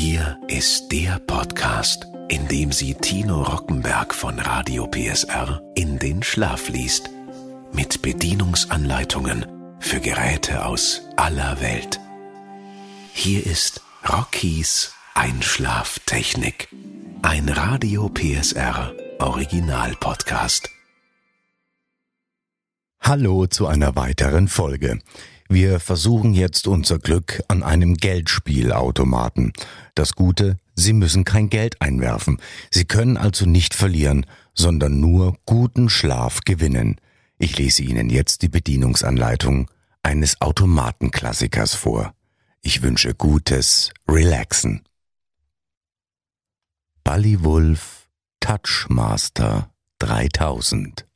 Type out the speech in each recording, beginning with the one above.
Hier ist der Podcast, in dem sie Tino Rockenberg von Radio PSR in den Schlaf liest. Mit Bedienungsanleitungen für Geräte aus aller Welt. Hier ist Rockies Einschlaftechnik. Ein Radio PSR Original Podcast. Hallo zu einer weiteren Folge. Wir versuchen jetzt unser Glück an einem Geldspielautomaten. Das Gute, Sie müssen kein Geld einwerfen. Sie können also nicht verlieren, sondern nur guten Schlaf gewinnen. Ich lese Ihnen jetzt die Bedienungsanleitung eines Automatenklassikers vor. Ich wünsche gutes Relaxen. Bullywulf Touchmaster 3000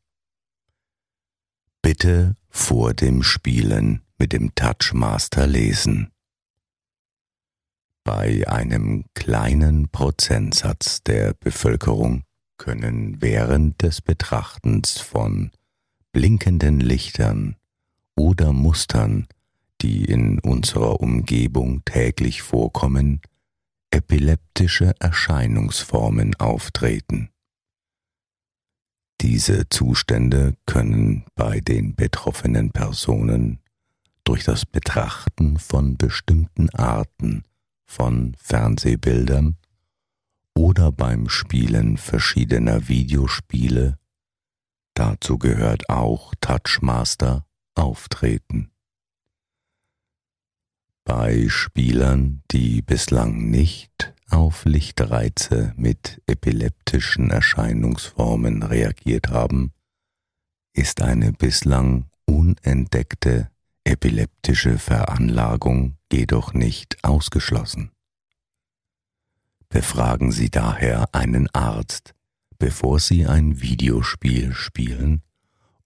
Bitte vor dem Spielen mit dem Touchmaster lesen. Bei einem kleinen Prozentsatz der Bevölkerung können während des Betrachtens von blinkenden Lichtern oder Mustern, die in unserer Umgebung täglich vorkommen, epileptische Erscheinungsformen auftreten. Diese Zustände können bei den betroffenen Personen durch das Betrachten von bestimmten Arten von Fernsehbildern oder beim Spielen verschiedener Videospiele, dazu gehört auch Touchmaster, auftreten. Bei Spielern, die bislang nicht auf Lichtreize mit epileptischen Erscheinungsformen reagiert haben, ist eine bislang unentdeckte epileptische Veranlagung jedoch nicht ausgeschlossen. Befragen Sie daher einen Arzt, bevor Sie ein Videospiel spielen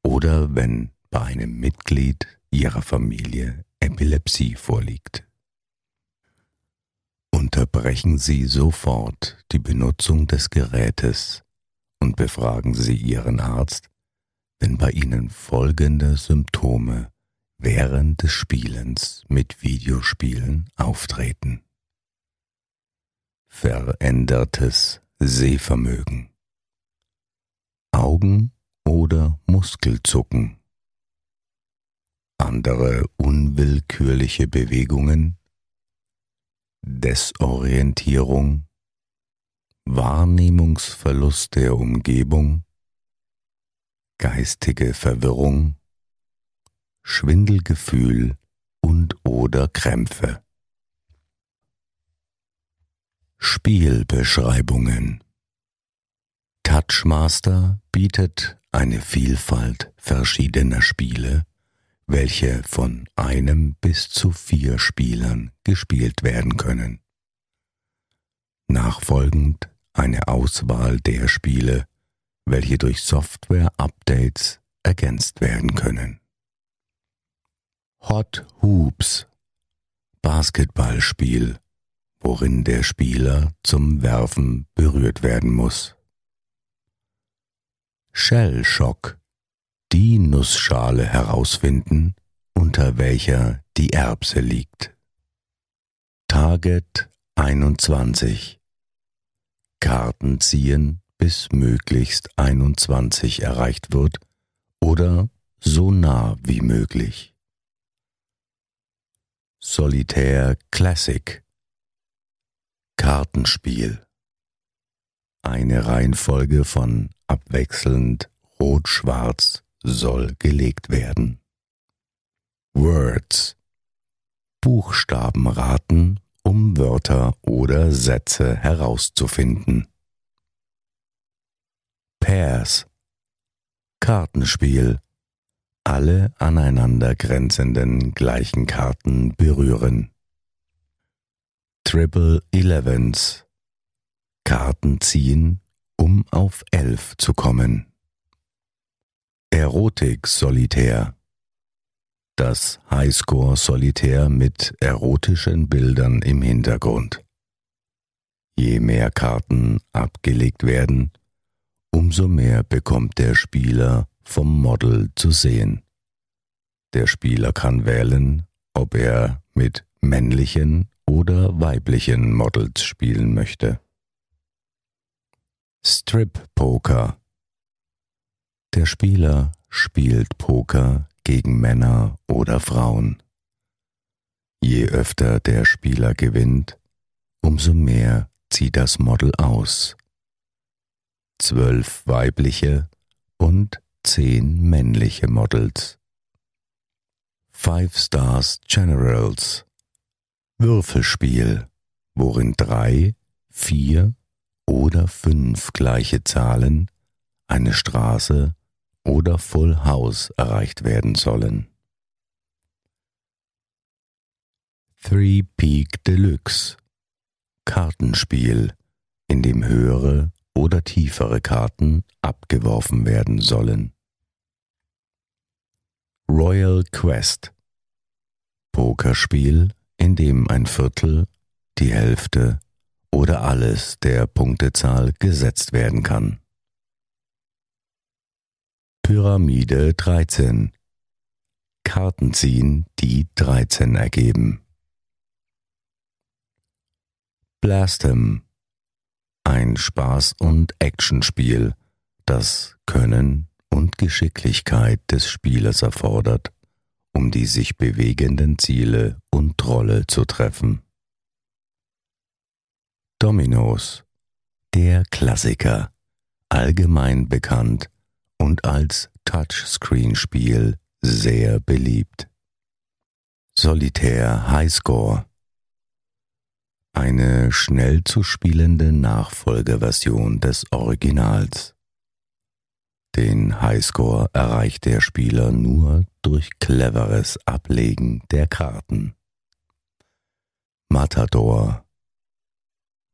oder wenn bei einem Mitglied Ihrer Familie Epilepsie vorliegt. Unterbrechen Sie sofort die Benutzung des Gerätes und befragen Sie Ihren Arzt, wenn bei Ihnen folgende Symptome während des Spielens mit Videospielen auftreten. Verändertes Sehvermögen. Augen- oder Muskelzucken. Andere unwillkürliche Bewegungen. Desorientierung. Wahrnehmungsverlust der Umgebung. Geistige Verwirrung Schwindelgefühl und oder Krämpfe. Spielbeschreibungen Touchmaster bietet eine Vielfalt verschiedener Spiele, welche von einem bis zu vier Spielern gespielt werden können. Nachfolgend eine Auswahl der Spiele, welche durch Software-Updates ergänzt werden können. Hot Hoops Basketballspiel, worin der Spieler zum Werfen berührt werden muss. Shell Shock die Nussschale herausfinden, unter welcher die Erbse liegt. Target 21 Karten ziehen, bis möglichst 21 erreicht wird oder so nah wie möglich. Solitär Classic. Kartenspiel. Eine Reihenfolge von abwechselnd Rot-Schwarz soll gelegt werden. Words. Buchstaben raten, um Wörter oder Sätze herauszufinden. Pairs. Kartenspiel alle aneinander grenzenden gleichen Karten berühren. Triple Elevens Karten ziehen, um auf elf zu kommen. Erotik Solitär Das Highscore Solitär mit erotischen Bildern im Hintergrund. Je mehr Karten abgelegt werden, umso mehr bekommt der Spieler vom Model zu sehen. Der Spieler kann wählen, ob er mit männlichen oder weiblichen Models spielen möchte. Strip Poker Der Spieler spielt Poker gegen Männer oder Frauen. Je öfter der Spieler gewinnt, umso mehr zieht das Model aus. Zwölf weibliche und zehn männliche Models. Five Stars Generals Würfelspiel, worin drei, vier oder fünf gleiche Zahlen, eine Straße oder Full House erreicht werden sollen. Three Peak Deluxe Kartenspiel, in dem höhere oder tiefere Karten abgeworfen werden sollen. Royal Quest Pokerspiel, in dem ein Viertel, die Hälfte oder alles der Punktezahl gesetzt werden kann. Pyramide 13 Karten ziehen, die 13 ergeben. Blastem ein Spaß- und Actionspiel, das Können und Geschicklichkeit des Spielers erfordert, um die sich bewegenden Ziele und Trolle zu treffen. Dominos, der Klassiker, allgemein bekannt und als Touchscreen-Spiel sehr beliebt. Solitär Highscore eine schnell zu spielende Nachfolgeversion des Originals. Den Highscore erreicht der Spieler nur durch cleveres Ablegen der Karten. Matador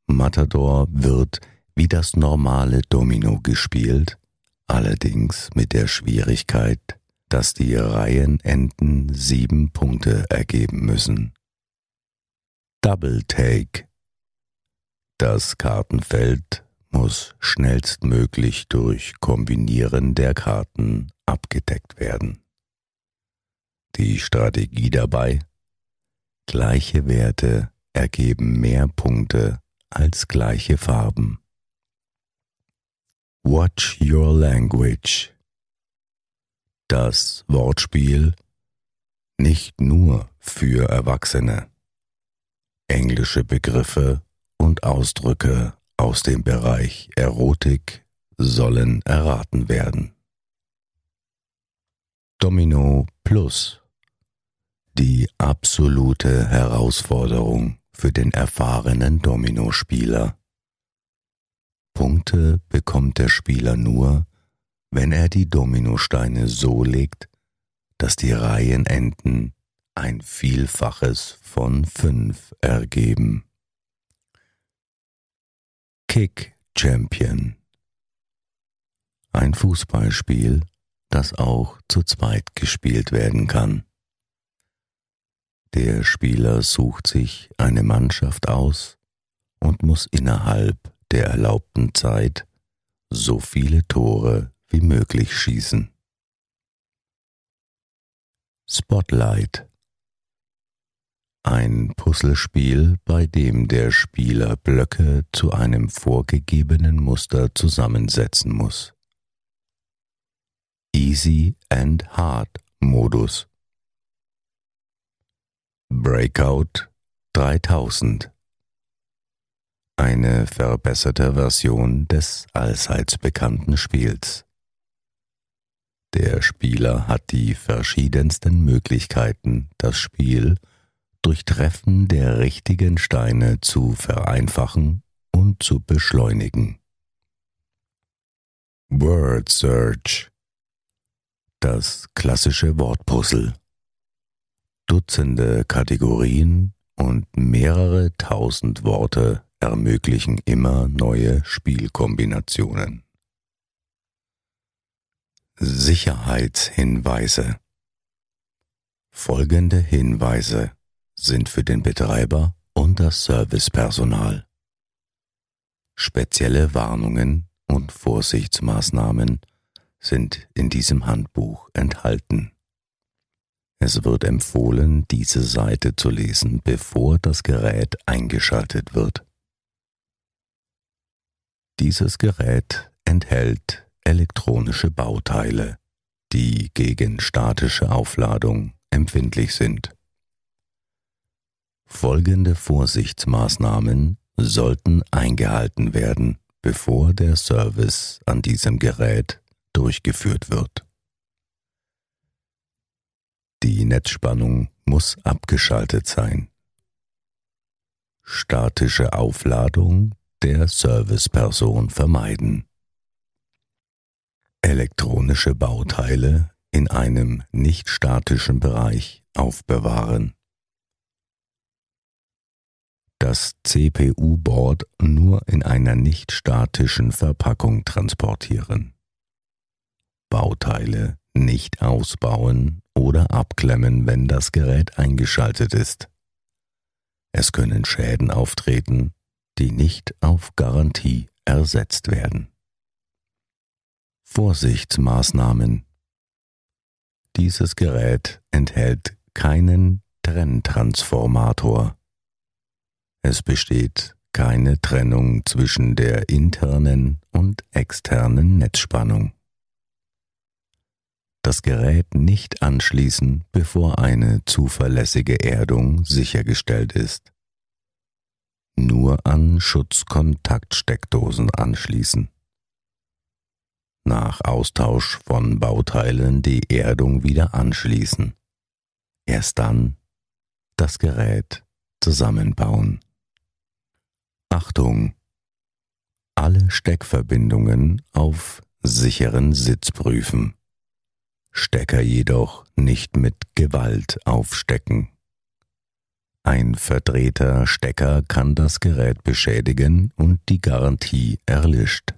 Matador wird wie das normale Domino gespielt, allerdings mit der Schwierigkeit, dass die Reihenenden sieben Punkte ergeben müssen. Double Take. Das Kartenfeld muss schnellstmöglich durch Kombinieren der Karten abgedeckt werden. Die Strategie dabei? Gleiche Werte ergeben mehr Punkte als gleiche Farben. Watch Your Language. Das Wortspiel nicht nur für Erwachsene englische Begriffe und Ausdrücke aus dem Bereich Erotik sollen erraten werden. Domino Plus die absolute Herausforderung für den erfahrenen Dominospieler. Punkte bekommt der Spieler nur, wenn er die Dominosteine so legt, dass die Reihenenden ein Vielfaches von fünf ergeben. Kick Champion Ein Fußballspiel, das auch zu zweit gespielt werden kann. Der Spieler sucht sich eine Mannschaft aus und muss innerhalb der erlaubten Zeit so viele Tore wie möglich schießen. Spotlight ein Puzzlespiel, bei dem der Spieler Blöcke zu einem vorgegebenen Muster zusammensetzen muss. Easy and Hard Modus Breakout 3000 Eine verbesserte Version des allseits bekannten Spiels. Der Spieler hat die verschiedensten Möglichkeiten, das Spiel durch Treffen der richtigen Steine zu vereinfachen und zu beschleunigen. Word Search Das klassische Wortpuzzle Dutzende Kategorien und mehrere tausend Worte ermöglichen immer neue Spielkombinationen. Sicherheitshinweise Folgende Hinweise sind für den Betreiber und das Servicepersonal. Spezielle Warnungen und Vorsichtsmaßnahmen sind in diesem Handbuch enthalten. Es wird empfohlen, diese Seite zu lesen, bevor das Gerät eingeschaltet wird. Dieses Gerät enthält elektronische Bauteile, die gegen statische Aufladung empfindlich sind. Folgende Vorsichtsmaßnahmen sollten eingehalten werden, bevor der Service an diesem Gerät durchgeführt wird. Die Netzspannung muss abgeschaltet sein. Statische Aufladung der Serviceperson vermeiden. Elektronische Bauteile in einem nicht statischen Bereich aufbewahren. Das CPU-Board nur in einer nicht statischen Verpackung transportieren. Bauteile nicht ausbauen oder abklemmen, wenn das Gerät eingeschaltet ist. Es können Schäden auftreten, die nicht auf Garantie ersetzt werden. Vorsichtsmaßnahmen Dieses Gerät enthält keinen Trenntransformator. Es besteht keine Trennung zwischen der internen und externen Netzspannung das Gerät nicht anschließen, bevor eine zuverlässige Erdung sichergestellt ist. Nur an Schutzkontaktsteckdosen anschließen. Nach Austausch von Bauteilen die Erdung wieder anschließen. Erst dann das Gerät zusammenbauen. Achtung! Alle Steckverbindungen auf sicheren Sitz prüfen. Stecker jedoch nicht mit Gewalt aufstecken. Ein verdrehter Stecker kann das Gerät beschädigen und die Garantie erlischt.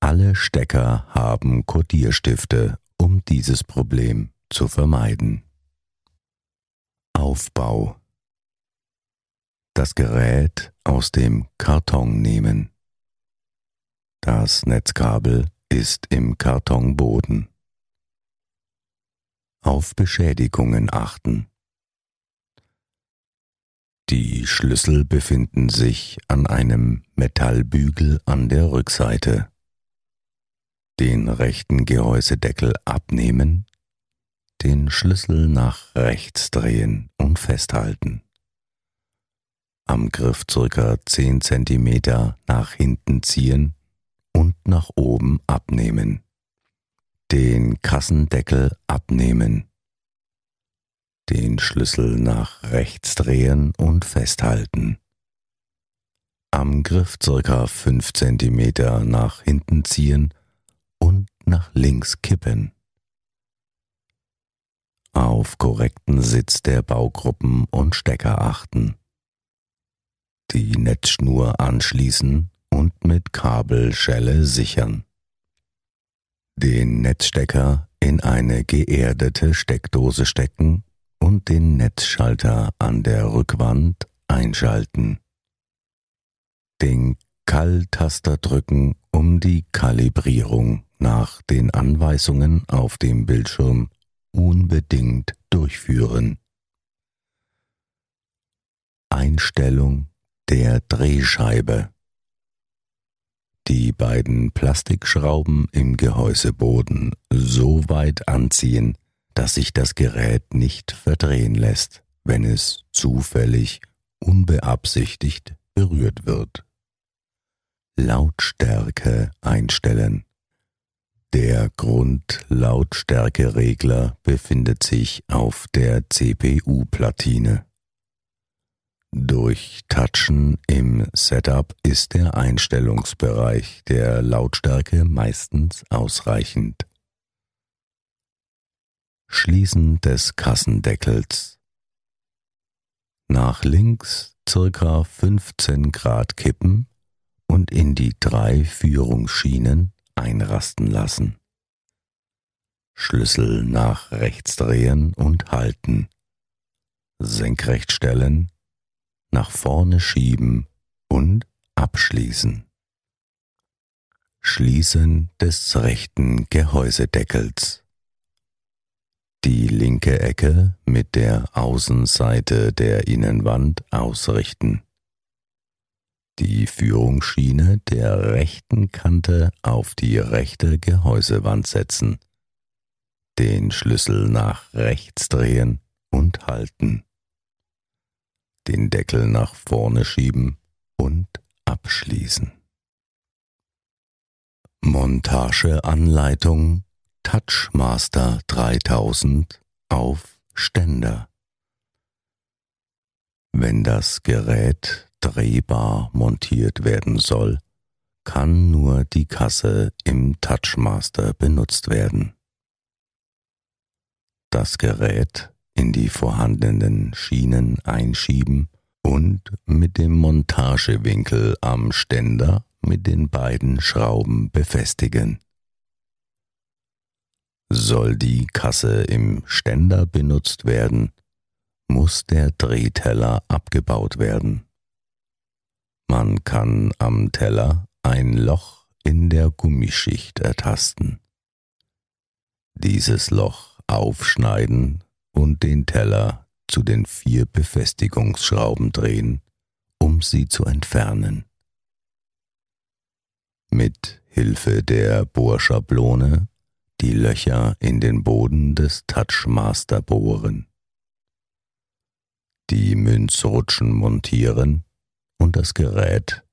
Alle Stecker haben Kodierstifte, um dieses Problem zu vermeiden. Aufbau Das Gerät aus dem Karton nehmen. Das Netzkabel ist im Kartonboden auf Beschädigungen achten. Die Schlüssel befinden sich an einem Metallbügel an der Rückseite. Den rechten Gehäusedeckel abnehmen, den Schlüssel nach rechts drehen und festhalten. Am Griff circa 10 cm nach hinten ziehen und nach oben abnehmen den Kassendeckel abnehmen, den Schlüssel nach rechts drehen und festhalten, am Griff circa 5 cm nach hinten ziehen und nach links kippen. Auf korrekten Sitz der Baugruppen und Stecker achten. Die Netzschnur anschließen und mit Kabelschelle sichern den Netzstecker in eine geerdete Steckdose stecken und den Netzschalter an der Rückwand einschalten. Den Kalltaster drücken, um die Kalibrierung nach den Anweisungen auf dem Bildschirm unbedingt durchführen. Einstellung der Drehscheibe die beiden Plastikschrauben im Gehäuseboden so weit anziehen, dass sich das Gerät nicht verdrehen lässt, wenn es zufällig unbeabsichtigt berührt wird. Lautstärke einstellen. Der Grundlautstärkeregler befindet sich auf der CPU-Platine. Durch Touchen im Setup ist der Einstellungsbereich der Lautstärke meistens ausreichend. Schließen des Kassendeckels. Nach links circa 15 Grad kippen und in die drei Führungsschienen einrasten lassen. Schlüssel nach rechts drehen und halten. Senkrecht stellen nach vorne schieben und abschließen. Schließen des rechten Gehäusedeckels. Die linke Ecke mit der Außenseite der Innenwand ausrichten. Die Führungsschiene der rechten Kante auf die rechte Gehäusewand setzen. Den Schlüssel nach rechts drehen und halten. Den Deckel nach vorne schieben und abschließen. Montageanleitung Touchmaster 3000 auf Ständer. Wenn das Gerät drehbar montiert werden soll, kann nur die Kasse im Touchmaster benutzt werden. Das Gerät in die vorhandenen Schienen einschieben und mit dem Montagewinkel am Ständer mit den beiden Schrauben befestigen. Soll die Kasse im Ständer benutzt werden, muss der Drehteller abgebaut werden. Man kann am Teller ein Loch in der Gummischicht ertasten. Dieses Loch aufschneiden und den Teller zu den vier Befestigungsschrauben drehen, um sie zu entfernen. Mit Hilfe der Bohrschablone die Löcher in den Boden des Touchmaster bohren, die Münzrutschen montieren und das Gerät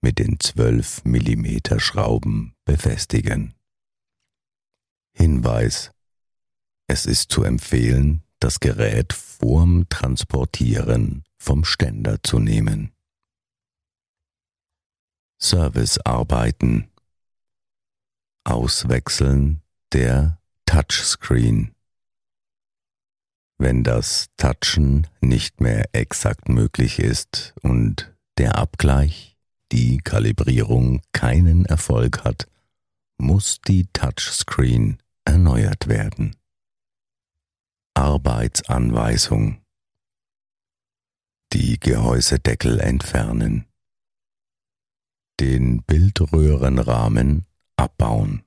mit den 12 mm Schrauben befestigen. Hinweis es ist zu empfehlen, das Gerät vorm Transportieren vom Ständer zu nehmen. Servicearbeiten Auswechseln der Touchscreen. Wenn das Touchen nicht mehr exakt möglich ist und der Abgleich, die Kalibrierung keinen Erfolg hat, muss die Touchscreen erneuert werden. Arbeitsanweisung Die Gehäusedeckel entfernen. Den Bildröhrenrahmen abbauen.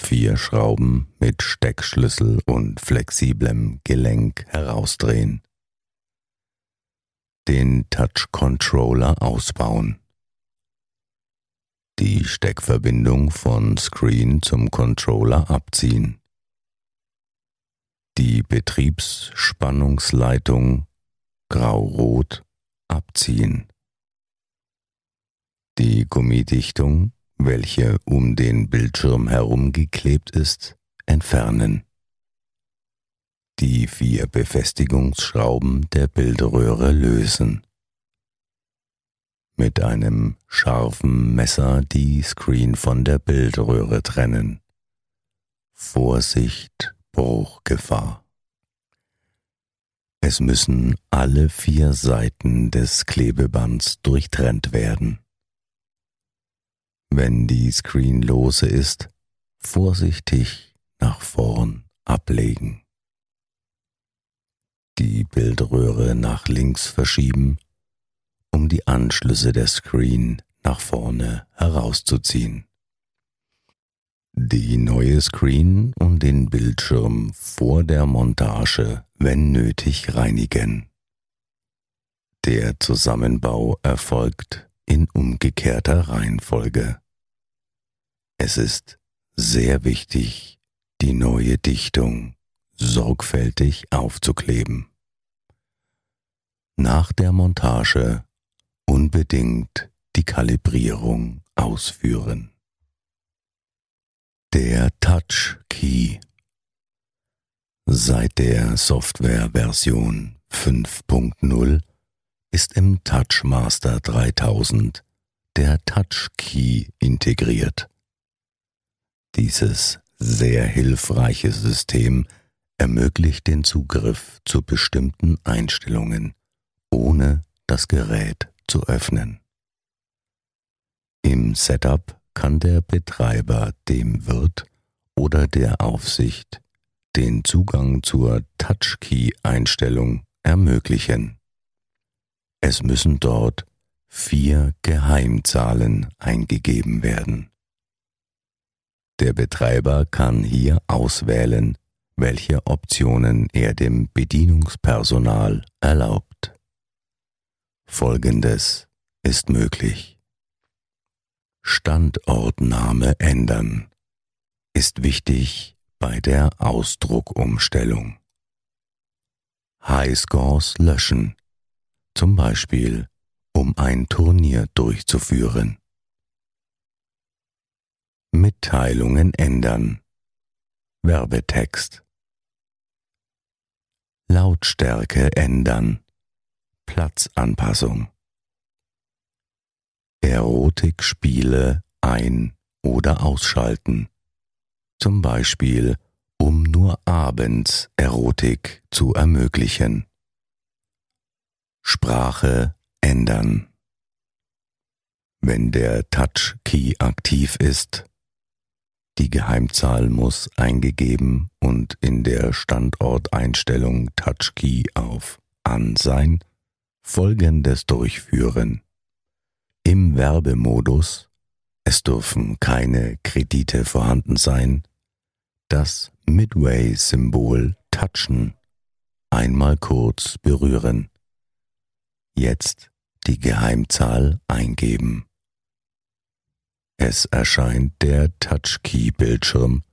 Vier Schrauben mit Steckschlüssel und flexiblem Gelenk herausdrehen. Den Touch Controller ausbauen. Die Steckverbindung von Screen zum Controller abziehen die Betriebsspannungsleitung grau-rot abziehen. Die Gummidichtung, welche um den Bildschirm herumgeklebt ist, entfernen. Die vier Befestigungsschrauben der Bildröhre lösen. Mit einem scharfen Messer die Screen von der Bildröhre trennen. Vorsicht Bruchgefahr. Es müssen alle vier Seiten des Klebebands durchtrennt werden. Wenn die Screen lose ist, vorsichtig nach vorn ablegen. Die Bildröhre nach links verschieben, um die Anschlüsse der Screen nach vorne herauszuziehen die neue Screen und den Bildschirm vor der Montage, wenn nötig, reinigen. Der Zusammenbau erfolgt in umgekehrter Reihenfolge. Es ist sehr wichtig, die neue Dichtung sorgfältig aufzukleben. Nach der Montage unbedingt die Kalibrierung ausführen. Der Touch Key Seit der Softwareversion 5.0 ist im TouchMaster 3000 der Touch Key integriert. Dieses sehr hilfreiche System ermöglicht den Zugriff zu bestimmten Einstellungen, ohne das Gerät zu öffnen. Im Setup kann der Betreiber dem Wirt oder der Aufsicht den Zugang zur Touchkey-Einstellung ermöglichen. Es müssen dort vier Geheimzahlen eingegeben werden. Der Betreiber kann hier auswählen, welche Optionen er dem Bedienungspersonal erlaubt. Folgendes ist möglich. Standortname ändern ist wichtig bei der Ausdruckumstellung. Highscores löschen, zum Beispiel um ein Turnier durchzuführen. Mitteilungen ändern. Werbetext. Lautstärke ändern. Platzanpassung. Erotikspiele ein- oder ausschalten. Zum Beispiel, um nur abends Erotik zu ermöglichen. Sprache ändern. Wenn der Touch-Key aktiv ist, die Geheimzahl muss eingegeben und in der Standorteinstellung Touch-Key auf An sein, folgendes durchführen. Im Werbemodus, es dürfen keine Kredite vorhanden sein, das Midway-Symbol touchen, einmal kurz berühren. Jetzt die Geheimzahl eingeben. Es erscheint der Touchkey-Bildschirm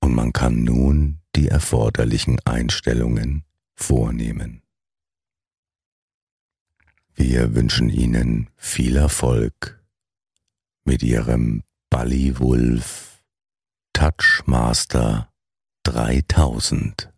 und man kann nun die erforderlichen Einstellungen vornehmen. Wir wünschen Ihnen viel Erfolg mit Ihrem Bally Wolf Touchmaster 3000.